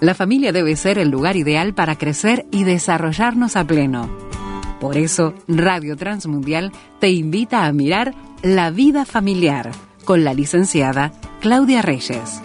la familia debe ser el lugar ideal para crecer y desarrollarnos a pleno. Por eso, Radio Transmundial te invita a mirar La vida familiar con la licenciada Claudia Reyes.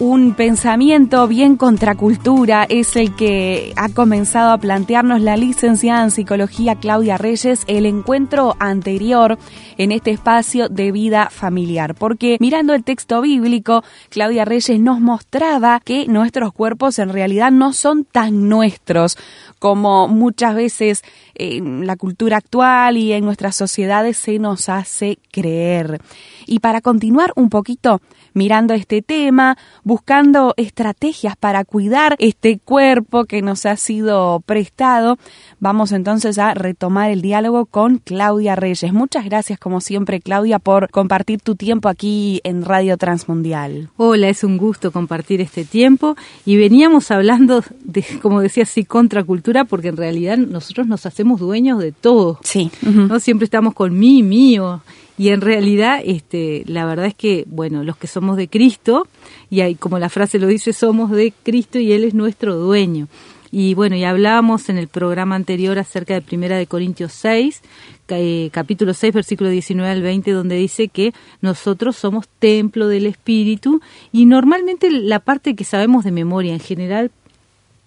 Un pensamiento bien contracultura es el que ha comenzado a plantearnos la licenciada en psicología Claudia Reyes el encuentro anterior en este espacio de vida familiar. Porque mirando el texto bíblico, Claudia Reyes nos mostraba que nuestros cuerpos en realidad no son tan nuestros como muchas veces en la cultura actual y en nuestras sociedades se nos hace creer. Y para continuar un poquito, mirando este tema, buscando estrategias para cuidar este cuerpo que nos ha sido prestado. Vamos entonces a retomar el diálogo con Claudia Reyes. Muchas gracias como siempre Claudia por compartir tu tiempo aquí en Radio Transmundial. Hola, es un gusto compartir este tiempo y veníamos hablando de, como decía así, contracultura porque en realidad nosotros nos hacemos dueños de todo. Sí. No siempre estamos con mí, mío y en realidad, este, la verdad es que, bueno, los que somos de Cristo, y hay, como la frase lo dice, somos de Cristo y Él es nuestro dueño. Y bueno, ya hablábamos en el programa anterior acerca de Primera de Corintios 6, eh, capítulo 6, versículo 19 al 20, donde dice que nosotros somos templo del Espíritu y normalmente la parte que sabemos de memoria en general,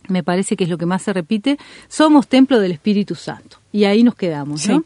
me parece que es lo que más se repite, somos templo del Espíritu Santo y ahí nos quedamos, ¿no?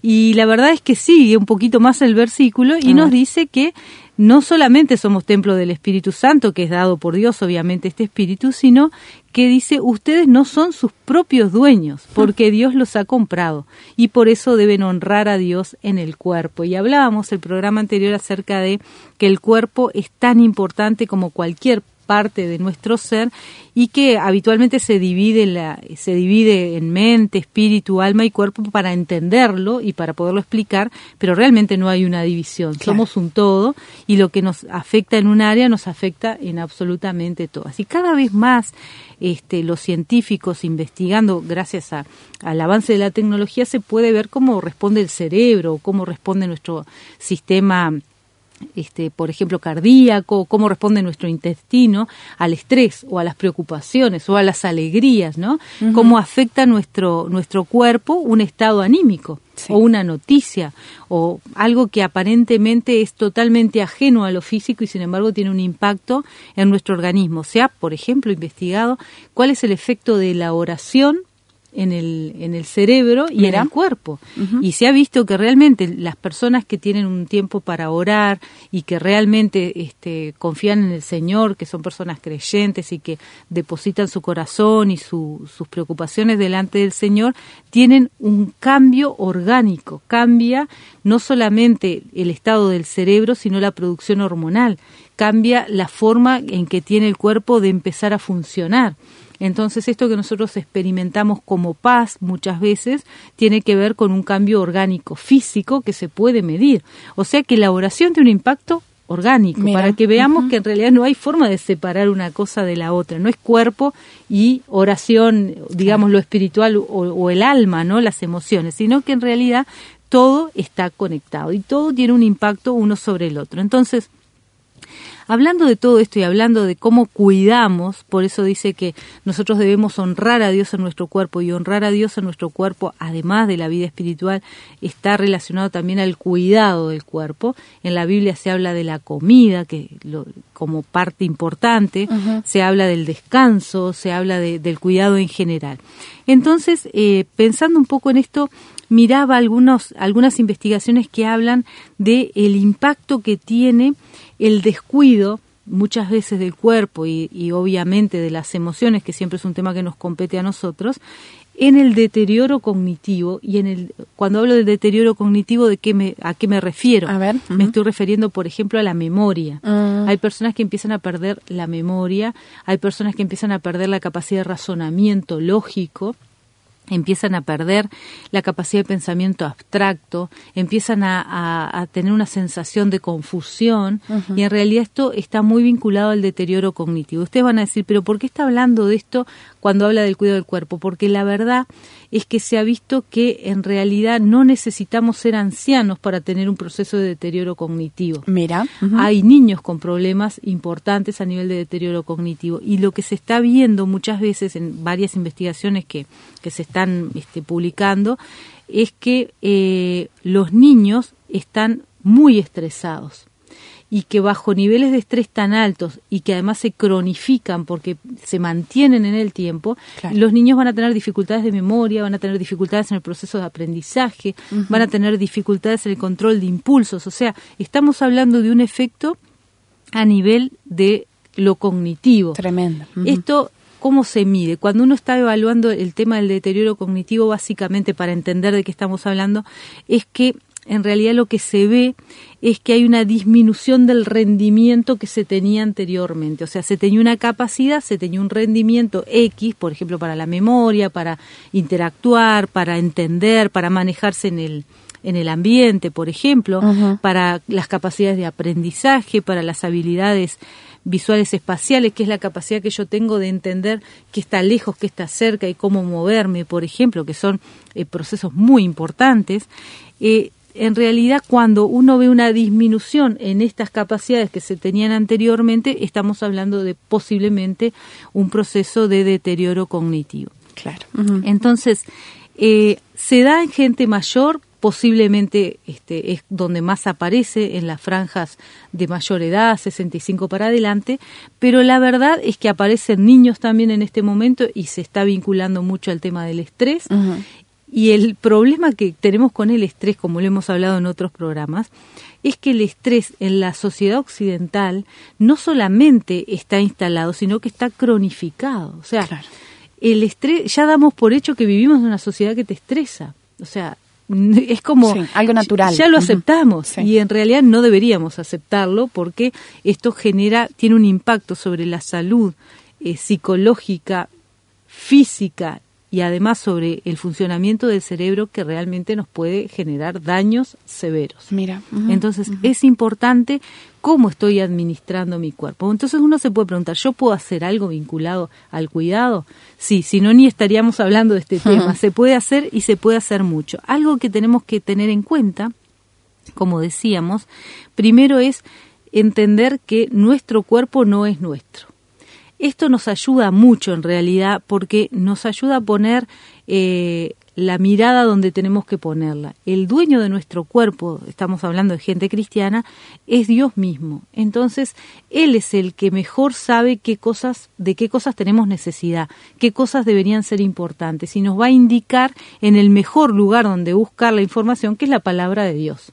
Y la verdad es que sigue un poquito más el versículo y nos dice que no solamente somos templo del Espíritu Santo, que es dado por Dios, obviamente, este Espíritu, sino que dice, ustedes no son sus propios dueños, porque Dios los ha comprado y por eso deben honrar a Dios en el cuerpo. Y hablábamos el programa anterior acerca de que el cuerpo es tan importante como cualquier parte de nuestro ser y que habitualmente se divide, la, se divide en mente, espíritu, alma y cuerpo para entenderlo y para poderlo explicar, pero realmente no hay una división, somos un todo y lo que nos afecta en un área nos afecta en absolutamente todas. Y cada vez más este, los científicos investigando, gracias a, al avance de la tecnología, se puede ver cómo responde el cerebro, cómo responde nuestro sistema este, por ejemplo, cardíaco, cómo responde nuestro intestino al estrés o a las preocupaciones o a las alegrías, ¿no? Cómo afecta nuestro, nuestro cuerpo un estado anímico o una noticia o algo que aparentemente es totalmente ajeno a lo físico y sin embargo tiene un impacto en nuestro organismo. Se ha, por ejemplo, investigado cuál es el efecto de la oración en el, en el cerebro y en el cuerpo. Y se ha visto que realmente las personas que tienen un tiempo para orar y que realmente este, confían en el Señor, que son personas creyentes y que depositan su corazón y sus preocupaciones delante del Señor, tienen un cambio orgánico. Cambia no solamente el estado del cerebro, sino la producción hormonal. Cambia la forma en que tiene el cuerpo de empezar a funcionar. Entonces esto que nosotros experimentamos como paz muchas veces tiene que ver con un cambio orgánico físico que se puede medir. O sea que la oración tiene un impacto orgánico, para que veamos que en realidad no hay forma de separar una cosa de la otra, no es cuerpo y oración, digamos lo espiritual o, o, el alma, ¿no? las emociones, sino que en realidad todo está conectado y todo tiene un impacto uno sobre el otro. Entonces, Hablando de todo esto y hablando de cómo cuidamos, por eso dice que nosotros debemos honrar a Dios en nuestro cuerpo y honrar a Dios en nuestro cuerpo, además de la vida espiritual, está relacionado también al cuidado del cuerpo. En la Biblia se habla de la comida, que como parte importante, se habla del descanso, se habla del cuidado en general. Entonces, eh, pensando un poco en esto, miraba algunos, algunas investigaciones que hablan de el impacto que tiene el descuido muchas veces del cuerpo y, obviamente de las emociones, que siempre es un tema que nos compete a nosotros, en el deterioro cognitivo y en el cuando hablo del deterioro cognitivo de qué me a qué me refiero a ver, me estoy refiriendo por ejemplo a la memoria. Ah. hay personas que empiezan a perder la memoria hay personas que empiezan a perder la capacidad de razonamiento lógico empiezan a perder la capacidad de pensamiento abstracto, empiezan a, tener una sensación de confusión y en realidad esto está muy vinculado al deterioro cognitivo. Ustedes van a decir, pero ¿por qué está hablando de esto cuando habla del cuidado del cuerpo? Porque la verdad es que se ha visto que en realidad no necesitamos ser ancianos para tener un proceso de deterioro cognitivo. Mira, hay niños con problemas importantes a nivel de deterioro cognitivo y lo que se está viendo muchas veces en varias investigaciones que, que se están este, publicando es que eh, los niños están muy estresados y que bajo niveles de estrés tan altos y que además se cronifican porque se mantienen en el tiempo, los niños van a tener dificultades de memoria, van a tener dificultades en el proceso de aprendizaje, van a tener dificultades en el control de impulsos. O sea, estamos hablando de un efecto a nivel de lo cognitivo. Tremendo. Esto ¿Cómo se mide? Cuando uno está evaluando el tema del deterioro cognitivo, básicamente para entender de qué estamos hablando, es que en realidad lo que se ve es que hay una disminución del rendimiento que se tenía anteriormente. O sea, se tenía una capacidad, se tenía un rendimiento X, por ejemplo, para la memoria, para interactuar, para entender, para manejarse en el, en el ambiente, por ejemplo, para las capacidades de aprendizaje, para las habilidades visuales espaciales, que es la capacidad que yo tengo de entender qué está lejos, qué está cerca y cómo moverme, por ejemplo, que son eh, procesos muy importantes. Eh, en realidad cuando uno ve una disminución en estas capacidades que se tenían anteriormente, estamos hablando de posiblemente un proceso de deterioro cognitivo. Claro. Entonces, eh, se da en gente mayor, posiblemente este, es donde más aparece en las franjas de mayor edad, 65 para adelante, pero la verdad es que aparecen niños también en este momento y se está vinculando mucho al tema del estrés y el problema que tenemos con el estrés, como lo hemos hablado en otros programas, es que el estrés en la sociedad occidental no solamente está instalado, sino que está cronificado. O sea, el estrés, ya damos por hecho que vivimos en una sociedad que te estresa. O sea, es como algo natural. Ya, lo aceptamos y en realidad no deberíamos aceptarlo porque esto genera, tiene un impacto sobre la salud eh, psicológica, física y además sobre el funcionamiento del cerebro que realmente nos puede generar daños severos. Mira, entonces es importante cómo estoy administrando mi cuerpo. Entonces uno se puede preguntar, ¿yo puedo hacer algo vinculado al cuidado? Sí, si no ni estaríamos hablando de este tema. Se puede hacer y se puede hacer mucho. Algo que tenemos que tener en cuenta, como decíamos, primero es entender que nuestro cuerpo no es nuestro esto nos ayuda mucho en realidad porque nos ayuda a poner eh, la mirada donde tenemos que ponerla. El dueño de nuestro cuerpo, estamos hablando de gente cristiana, es Dios mismo. Entonces, Él es el que mejor sabe qué cosas, de qué cosas tenemos necesidad, qué cosas deberían ser importantes y nos va a indicar en el mejor lugar donde buscar la información, que es la palabra de Dios.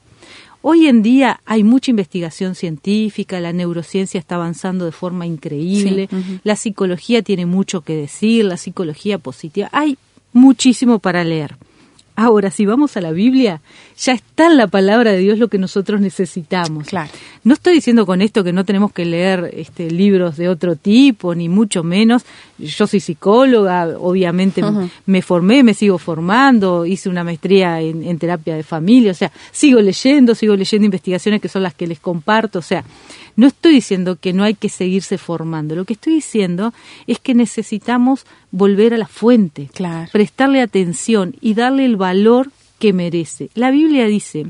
Hoy en día hay mucha investigación científica, la neurociencia está avanzando de forma increíble, la psicología tiene mucho que decir, la psicología positiva, hay muchísimo para leer. Ahora, si vamos a la Biblia, ya está en la palabra de Dios lo que nosotros necesitamos. Claro. No estoy diciendo con esto que no tenemos que leer este, libros de otro tipo, ni mucho menos. Yo soy psicóloga, obviamente me formé, me sigo formando, hice una maestría en, en terapia de familia, o sea, sigo leyendo, sigo leyendo investigaciones que son las que les comparto, o sea, no estoy diciendo que no hay que seguirse formando, lo que estoy diciendo es que necesitamos volver a la fuente, prestarle atención y darle el valor que merece. La Biblia dice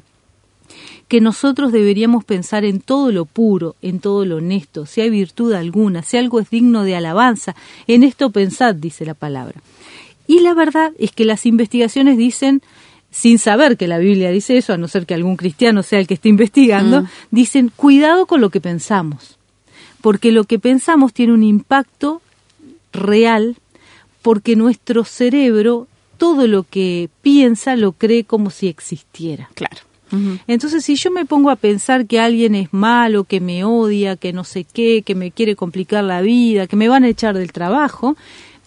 que nosotros deberíamos pensar en todo lo puro, en todo lo honesto, si hay virtud alguna, si algo es digno de alabanza, en esto pensad, dice la palabra. Y la verdad es que las investigaciones dicen sin saber que la Biblia dice eso, a no ser que algún cristiano sea el que esté investigando, mm. dicen cuidado con lo que pensamos, porque lo que pensamos tiene un impacto real, porque nuestro cerebro todo lo que piensa lo cree como si existiera. Claro. Entonces, si yo me pongo a pensar que alguien es malo, que me odia, que no sé qué, que me quiere complicar la vida, que me van a echar del trabajo,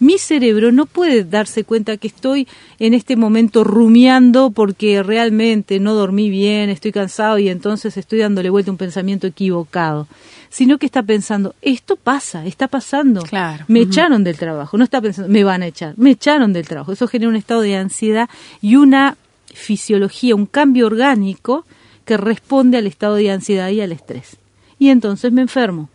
mi cerebro no puede darse cuenta que estoy en este momento rumiando porque realmente no dormí bien, estoy cansado y entonces estoy dándole vuelta a un pensamiento equivocado, sino que está pensando, esto pasa, está pasando, claro. me echaron del trabajo, no está pensando, me van a echar, me echaron del trabajo. Eso genera un estado de ansiedad y una fisiología, un cambio orgánico que responde al estado de ansiedad y al estrés. Y entonces me enfermo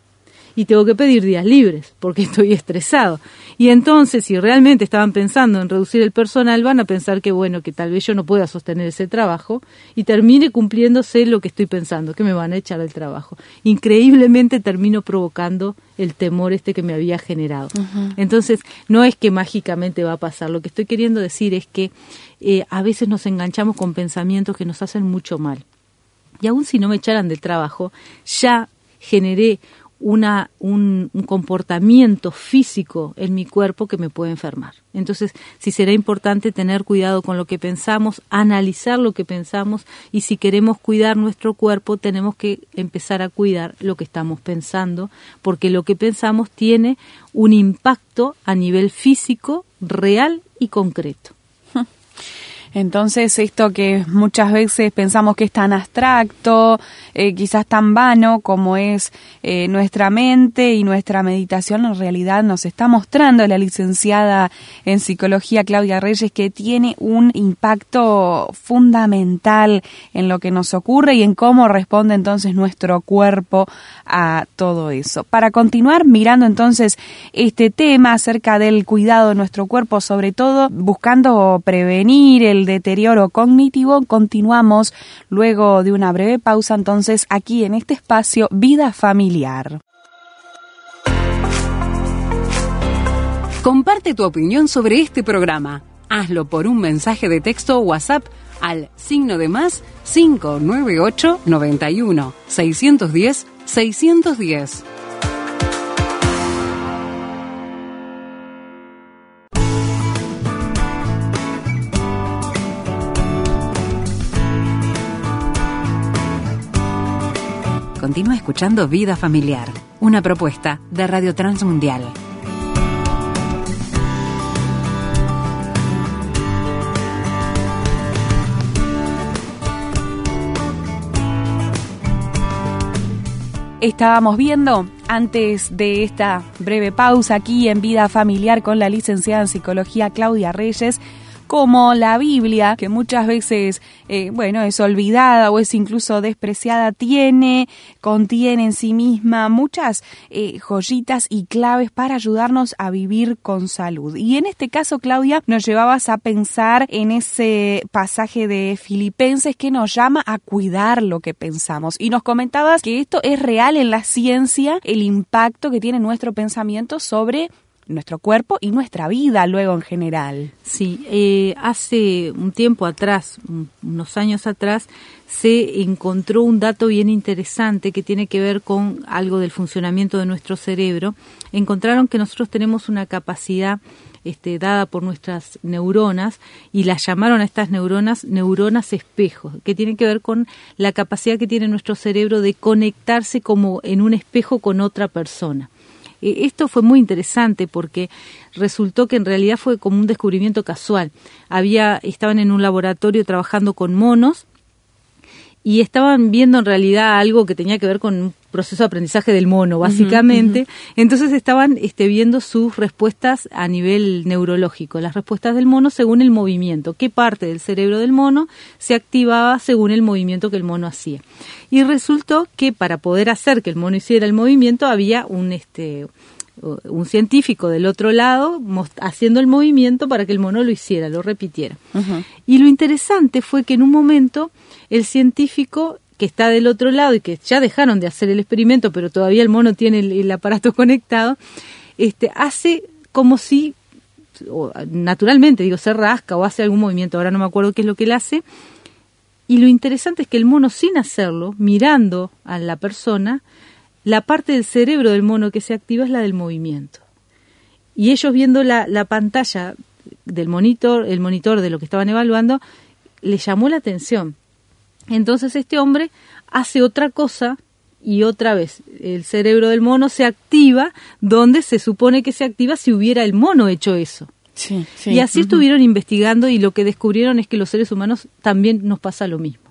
y tengo que pedir días libres porque estoy estresado. Y entonces, si realmente estaban pensando en reducir el personal, van a pensar que bueno, que tal vez yo no pueda sostener ese trabajo y termine cumpliéndose lo que estoy pensando, que me van a echar del trabajo. Increíblemente termino provocando el temor este que me había generado. Entonces, no es que mágicamente va a pasar, lo que estoy queriendo decir es que eh, a veces nos enganchamos con pensamientos que nos hacen mucho mal. Y aun si no me echaran del trabajo, ya generé una, un, comportamiento físico en mi cuerpo que me puede enfermar. Entonces, sí será importante tener cuidado con lo que pensamos, analizar lo que pensamos y si queremos cuidar nuestro cuerpo, tenemos que empezar a cuidar lo que estamos pensando, porque lo que pensamos tiene un impacto a nivel físico, real y concreto. Entonces, esto que muchas veces pensamos que es tan abstracto, eh, quizás tan vano como es eh, nuestra mente y nuestra meditación, en realidad nos está mostrando la licenciada en psicología Claudia Reyes que tiene un impacto fundamental en lo que nos ocurre y en cómo responde entonces nuestro cuerpo a todo eso. Para continuar mirando entonces este tema acerca del cuidado de nuestro cuerpo, sobre todo buscando prevenir el deterioro cognitivo, continuamos luego de una breve pausa entonces aquí en este espacio Vida Familiar. Comparte tu opinión sobre este programa. Hazlo por un mensaje de texto o WhatsApp al signo de más 598 91 610 610. Escuchando Vida Familiar, una propuesta de Radio Transmundial. Estábamos viendo antes de esta breve pausa aquí en Vida Familiar con la licenciada en Psicología Claudia Reyes como la Biblia, que muchas veces, eh, bueno, es olvidada o es incluso despreciada, tiene, contiene en sí misma muchas eh, joyitas y claves para ayudarnos a vivir con salud. Y en este caso, Claudia, nos llevabas a pensar en ese pasaje de Filipenses que nos llama a cuidar lo que pensamos. Y nos comentabas que esto es real en la ciencia, el impacto que tiene nuestro pensamiento sobre nuestro cuerpo y nuestra vida luego en general. Sí, eh, hace un tiempo atrás, unos años atrás, se encontró un dato bien interesante que tiene que ver con algo del funcionamiento de nuestro cerebro. Encontraron que nosotros tenemos una capacidad este, dada por nuestras neuronas y las llamaron a estas neuronas neuronas espejos, que tienen que ver con la capacidad que tiene nuestro cerebro de conectarse como en un espejo con otra persona. Eh, esto fue muy interesante porque resultó que en realidad fue como un descubrimiento casual. Había, estaban en un laboratorio trabajando con monos y estaban viendo en realidad algo que tenía que ver con proceso de aprendizaje del mono, básicamente. Entonces estaban este, viendo sus respuestas a nivel neurológico, las respuestas del mono según el movimiento, qué parte del cerebro del mono se activaba según el movimiento que el mono hacía. Y resultó que para poder hacer que el mono hiciera el movimiento había un este un científico del otro lado haciendo el movimiento para que el mono lo hiciera, lo repitiera. Y lo interesante fue que en un momento el científico que está del otro lado y que ya dejaron de hacer el experimento, pero todavía el mono tiene el, aparato conectado, este, hace como si, naturalmente, digo, se rasca o hace algún movimiento, ahora no me acuerdo qué es lo que él hace, y lo interesante es que el mono, sin hacerlo, mirando a la persona, la parte del cerebro del mono que se activa es la del movimiento. Y ellos viendo la, la pantalla del monitor, el monitor de lo que estaban evaluando, le llamó la atención entonces este hombre hace otra cosa y otra vez el cerebro del mono se activa donde se supone que se activa si hubiera el mono hecho eso. Y así estuvieron investigando y lo que descubrieron es que los seres humanos también nos pasa lo mismo.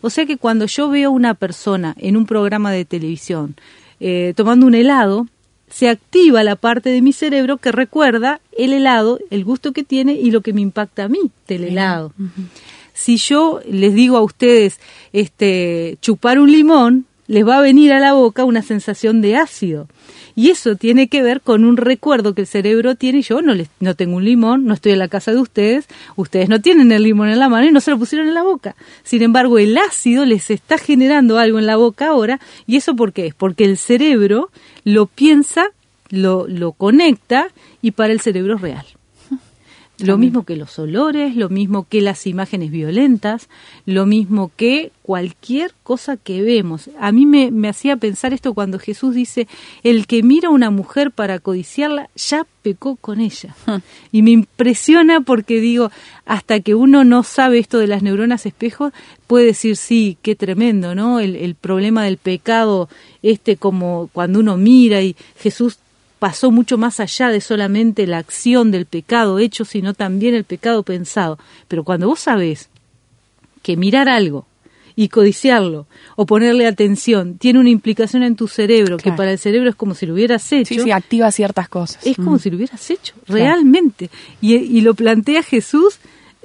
O sea que cuando yo veo una persona en un programa de televisión eh, tomando un helado, se activa la parte de mi cerebro que recuerda el helado, el gusto que tiene y lo que me impacta a mí del helado si yo les digo a ustedes este chupar un limón, les va a venir a la boca una sensación de ácido. Y eso tiene que ver con un recuerdo que el cerebro tiene. Yo no, les, no tengo un limón, no estoy en la casa de ustedes, ustedes no tienen el limón en la mano y no se lo pusieron en la boca. Sin embargo, el ácido les está generando algo en la boca ahora. ¿Y eso por qué es? Porque el cerebro lo piensa, lo, lo conecta y para el cerebro es real. Lo mismo que los olores, lo mismo que las imágenes violentas, lo mismo que cualquier cosa que vemos. A mí me, me, hacía pensar esto cuando Jesús dice, el que mira a una mujer para codiciarla, ya pecó con ella. Y me impresiona porque digo, hasta que uno no sabe esto de las neuronas espejo, puede decir, sí, qué tremendo, ¿no? El, el problema del pecado, este como cuando uno mira y Jesús pasó mucho más allá de solamente la acción del pecado hecho, sino también el pecado pensado. Pero cuando vos sabés que mirar algo y codiciarlo o ponerle atención tiene una implicación en tu cerebro que para el cerebro es como si lo hubieras hecho. Sí, sí, activa ciertas cosas. Es como si lo hubieras hecho, realmente. Y, y, lo plantea Jesús,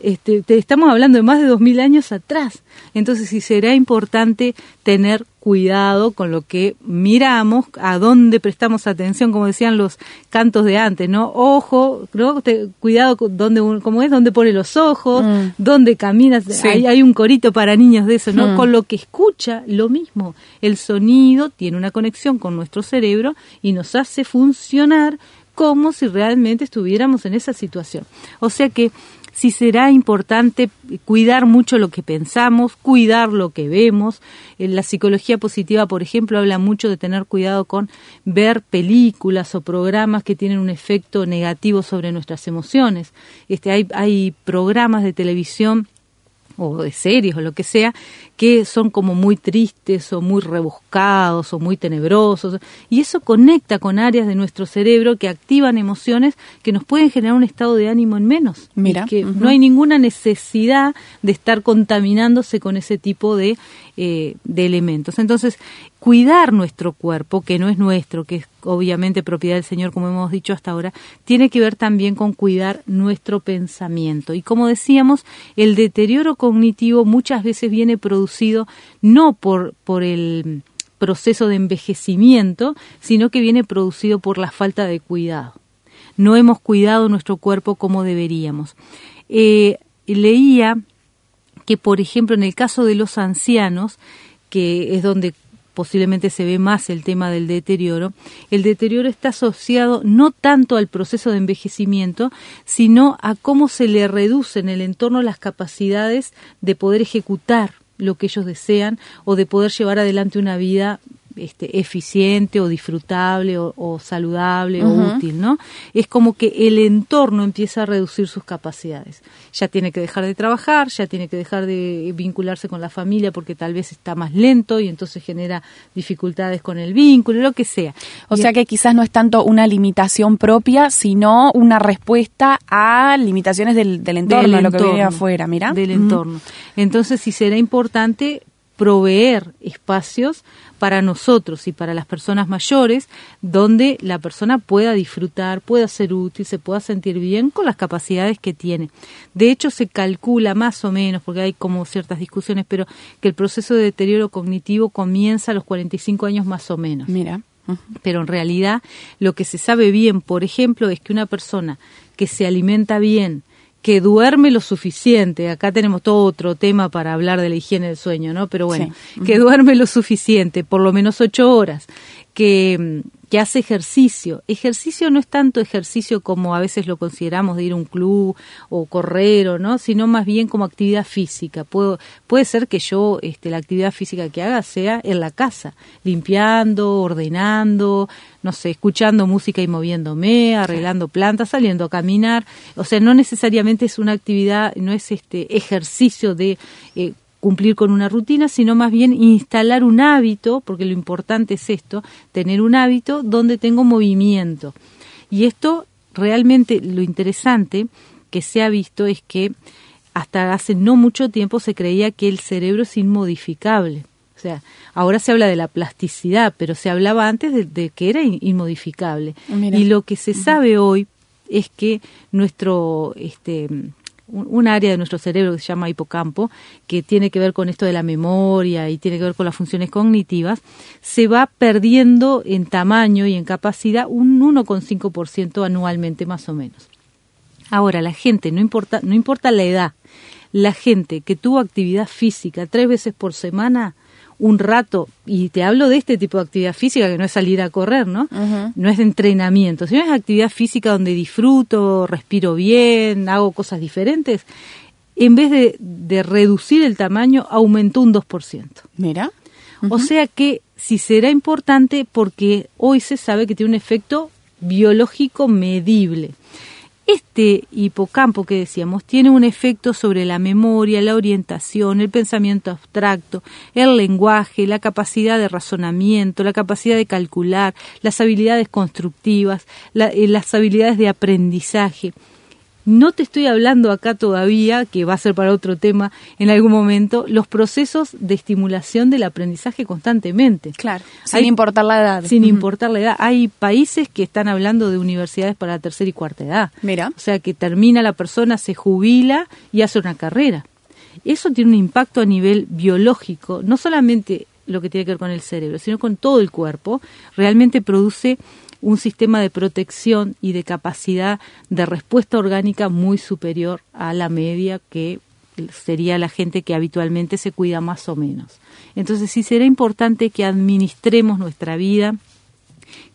este, te estamos hablando de más de dos mil años atrás. Entonces, sí será importante tener cuidado con lo que miramos, a dónde prestamos atención, como decían los cantos de antes, ¿no? Ojo, ¿no? cuidado con dónde, cómo es, dónde pone los ojos, mm. dónde caminas, hay, hay, un corito para niños de eso, ¿no? Mm. Con lo que escucha, lo mismo. El sonido tiene una conexión con nuestro cerebro y nos hace funcionar como si realmente estuviéramos en esa situación. O sea que si será importante cuidar mucho lo que pensamos, cuidar lo que vemos. En la psicología positiva, por ejemplo, habla mucho de tener cuidado con ver películas o programas que tienen un efecto negativo sobre nuestras emociones. Este, hay, hay programas de televisión o de series o lo que sea, que son como muy tristes o muy rebuscados o muy tenebrosos. Y eso conecta con áreas de nuestro cerebro que activan emociones que nos pueden generar un estado de ánimo en menos. Mira. que no hay ninguna necesidad de estar contaminándose con ese tipo de, eh, de elementos. Entonces, cuidar nuestro cuerpo, que no es nuestro, que es obviamente propiedad del Señor, como hemos dicho hasta ahora, tiene que ver también con cuidar nuestro pensamiento. Y como decíamos, el deterioro cognitivo muchas veces viene producido no por, por el proceso de envejecimiento, sino que viene producido por la falta de cuidado. No hemos cuidado nuestro cuerpo como deberíamos. Eh, leía que, por ejemplo, en el caso de los ancianos, que es donde posiblemente se ve más el tema del deterioro, el deterioro está asociado no tanto al proceso de envejecimiento, sino a cómo se le reduce en el entorno las capacidades de poder ejecutar lo que ellos desean o de poder llevar adelante una vida este, eficiente o disfrutable o, saludable o útil, ¿no? Es como que el entorno empieza a reducir sus capacidades. Ya tiene que dejar de trabajar, ya tiene que dejar de vincularse con la familia porque tal vez está más lento y entonces genera dificultades con el vínculo, lo que sea. O sea que quizás no es tanto una limitación propia, sino una respuesta a limitaciones del, del entorno, lo que viene afuera, mira. Del entorno. Entonces sí será importante proveer espacios para nosotros y para las personas mayores, donde la persona pueda disfrutar, pueda ser útil, se pueda sentir bien con las capacidades que tiene. De hecho, se calcula más o menos, porque hay como ciertas discusiones, pero que el proceso de deterioro cognitivo comienza a los 45 años más o menos. Mira. Pero en realidad lo que se sabe bien, por ejemplo, es que una persona que se alimenta bien, que duerme lo suficiente, acá tenemos todo otro tema para hablar de la higiene del sueño, ¿no? Pero bueno, que duerme lo suficiente, por lo menos ocho horas, que, que hace ejercicio. Ejercicio no es tanto ejercicio como a veces lo consideramos de ir a un club o correr o no, sino más bien como actividad física. Puedo, puede ser que yo este, la actividad física que haga sea en la casa, limpiando, ordenando, no sé, escuchando música y moviéndome, arreglando plantas, saliendo a caminar. O sea, no necesariamente es una actividad, no es este ejercicio de eh, cumplir con una rutina, sino más bien instalar un hábito, porque lo importante es esto, tener un hábito donde tengo movimiento. Y esto realmente lo interesante que se ha visto es que hasta hace no mucho tiempo se creía que el cerebro es inmodificable. O sea, ahora se habla de la plasticidad, pero se hablaba antes de, que era inmodificable. Y lo que se sabe hoy es que nuestro este, un, área de nuestro cerebro que se llama hipocampo, que tiene que ver con esto de la memoria y tiene que ver con las funciones cognitivas, se va perdiendo en tamaño y en capacidad un 1,5% anualmente más o menos. Ahora, la gente, no importa, no importa la edad, la gente que tuvo actividad física tres veces por semana, un rato, y te hablo de este tipo de actividad física que no es salir a correr, ¿no? No es de entrenamiento, sino es actividad física donde disfruto, respiro bien, hago cosas diferentes. En vez de, reducir el tamaño, aumentó un 2%. Mira. O sea que si será importante porque hoy se sabe que tiene un efecto biológico medible. Este hipocampo que decíamos tiene un efecto sobre la memoria, la orientación, el pensamiento abstracto, el lenguaje, la capacidad de razonamiento, la capacidad de calcular, las habilidades constructivas, eh, las habilidades de aprendizaje. No te estoy hablando acá todavía, que va a ser para otro tema en algún momento, los procesos de estimulación del aprendizaje constantemente. Claro, sin importar la edad. Sin importar la edad. Hay países que están hablando de universidades para la tercera y cuarta edad. Mira. O sea, que termina la persona, se jubila y hace una carrera. Eso tiene un impacto a nivel biológico, no solamente lo que tiene que ver con el cerebro, sino con todo el cuerpo. Realmente produce un sistema de protección y de capacidad de respuesta orgánica muy superior a la media que sería la gente que habitualmente se cuida más o menos. Entonces sí será importante que administremos nuestra vida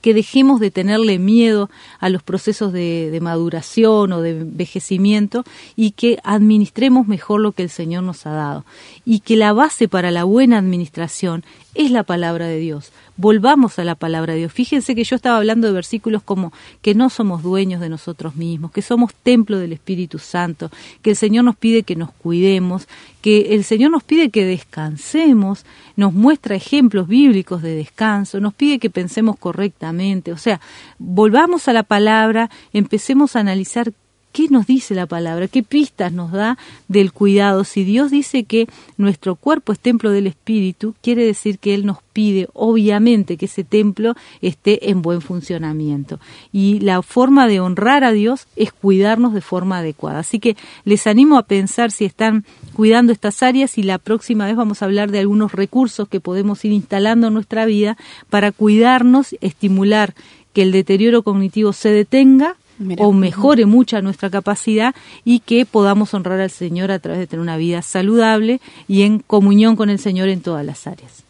que dejemos de tenerle miedo a los procesos de, maduración o de envejecimiento y que administremos mejor lo que el Señor nos ha dado. Y que la base para la buena administración es la palabra de Dios. Volvamos a la palabra de Dios. Fíjense que yo estaba hablando de versículos como que no somos dueños de nosotros mismos, que somos templo del Espíritu Santo, que el Señor nos pide que nos cuidemos, que el Señor nos pide que descansemos, nos muestra ejemplos bíblicos de descanso, nos pide que pensemos correctamente. O sea, volvamos a la palabra, empecemos a analizar ¿Qué nos dice la palabra? ¿Qué pistas nos da del cuidado? Si Dios dice que nuestro cuerpo es templo del Espíritu, quiere decir que Él nos pide, obviamente, que ese templo esté en buen funcionamiento. Y la forma de honrar a Dios es cuidarnos de forma adecuada. Así que les animo a pensar si están cuidando estas áreas y la próxima vez vamos a hablar de algunos recursos que podemos ir instalando en nuestra vida para cuidarnos, estimular que el deterioro cognitivo se detenga o mejore mucha nuestra capacidad y que podamos honrar al Señor a través de tener una vida saludable y en comunión con el Señor en todas las áreas.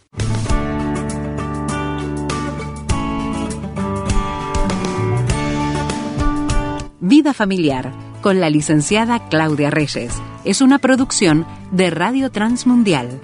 Vida familiar con la licenciada Claudia Reyes. Es una producción de Radio Transmundial